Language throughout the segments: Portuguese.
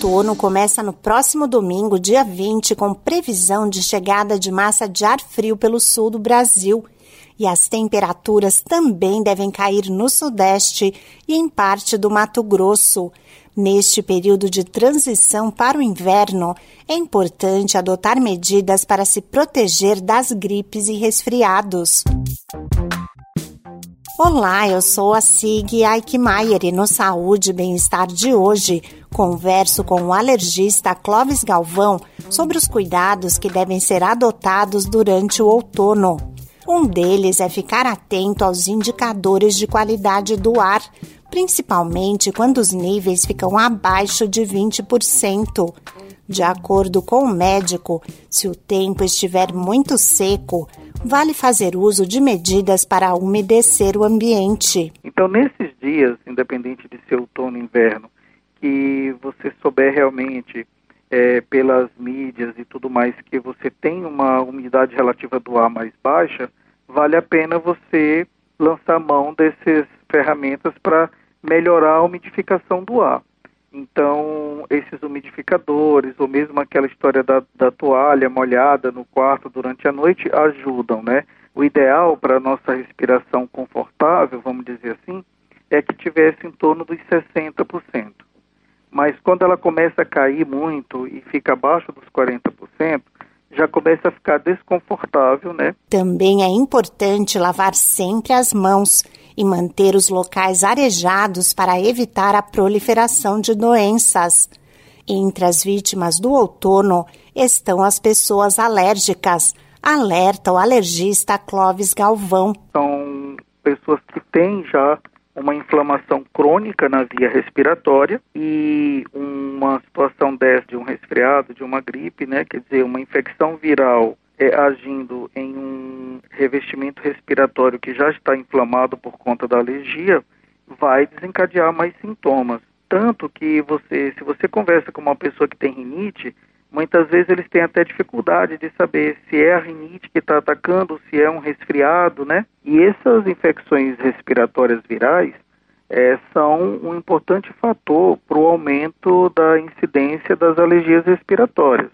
outono começa no próximo domingo, dia 20, com previsão de chegada de massa de ar frio pelo sul do Brasil. E as temperaturas também devem cair no Sudeste e em parte do Mato Grosso. Neste período de transição para o inverno, é importante adotar medidas para se proteger das gripes e resfriados. Olá, eu sou a Sig Aikmaier e no Saúde e Bem-Estar de hoje converso com o alergista Clóvis Galvão sobre os cuidados que devem ser adotados durante o outono. Um deles é ficar atento aos indicadores de qualidade do ar, principalmente quando os níveis ficam abaixo de 20%. De acordo com o médico, se o tempo estiver muito seco, vale fazer uso de medidas para umedecer o ambiente. Então, nesses dias, independente de ser outono ou inverno, que você souber realmente é, pelas mídias e tudo mais que você tem uma umidade relativa do ar mais baixa, vale a pena você lançar mão dessas ferramentas para melhorar a umidificação do ar. Então, esses umidificadores, ou mesmo aquela história da, da toalha molhada no quarto durante a noite, ajudam, né? O ideal para a nossa respiração confortável, vamos dizer assim, é que tivesse em torno dos 60%. Mas quando ela começa a cair muito e fica abaixo dos 40%, já começa a ficar desconfortável, né? Também é importante lavar sempre as mãos e manter os locais arejados para evitar a proliferação de doenças. Entre as vítimas do outono estão as pessoas alérgicas, alerta o alergista Clóvis Galvão. São pessoas que têm já uma inflamação crônica na via respiratória e uma situação dessa de um resfriado, de uma gripe, né, quer dizer, uma infecção viral é, agindo em um revestimento respiratório que já está inflamado por conta da alergia, vai desencadear mais sintomas. Tanto que você, se você conversa com uma pessoa que tem rinite, muitas vezes eles têm até dificuldade de saber se é a rinite que está atacando, se é um resfriado, né? E essas infecções respiratórias virais é, são um importante fator para o aumento da incidência das alergias respiratórias.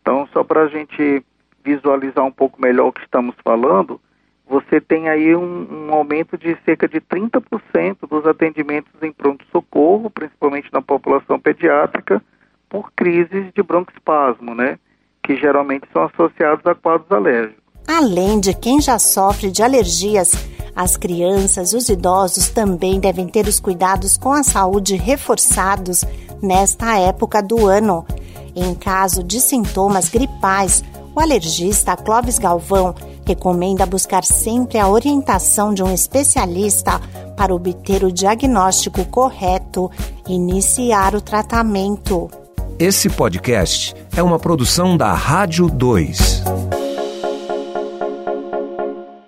Então, só para a gente visualizar um pouco melhor o que estamos falando, você tem aí um, um aumento de cerca de 30% dos atendimentos em pronto-socorro, principalmente na população pediátrica, por crises de broncoespasmo, né? Que geralmente são associados a quadros alérgicos. Além de quem já sofre de alergias, as crianças e os idosos também devem ter os cuidados com a saúde reforçados nesta época do ano. Em caso de sintomas gripais, o alergista Clóvis Galvão recomenda buscar sempre a orientação de um especialista para obter o diagnóstico correto e iniciar o tratamento. Esse podcast é uma produção da Rádio 2.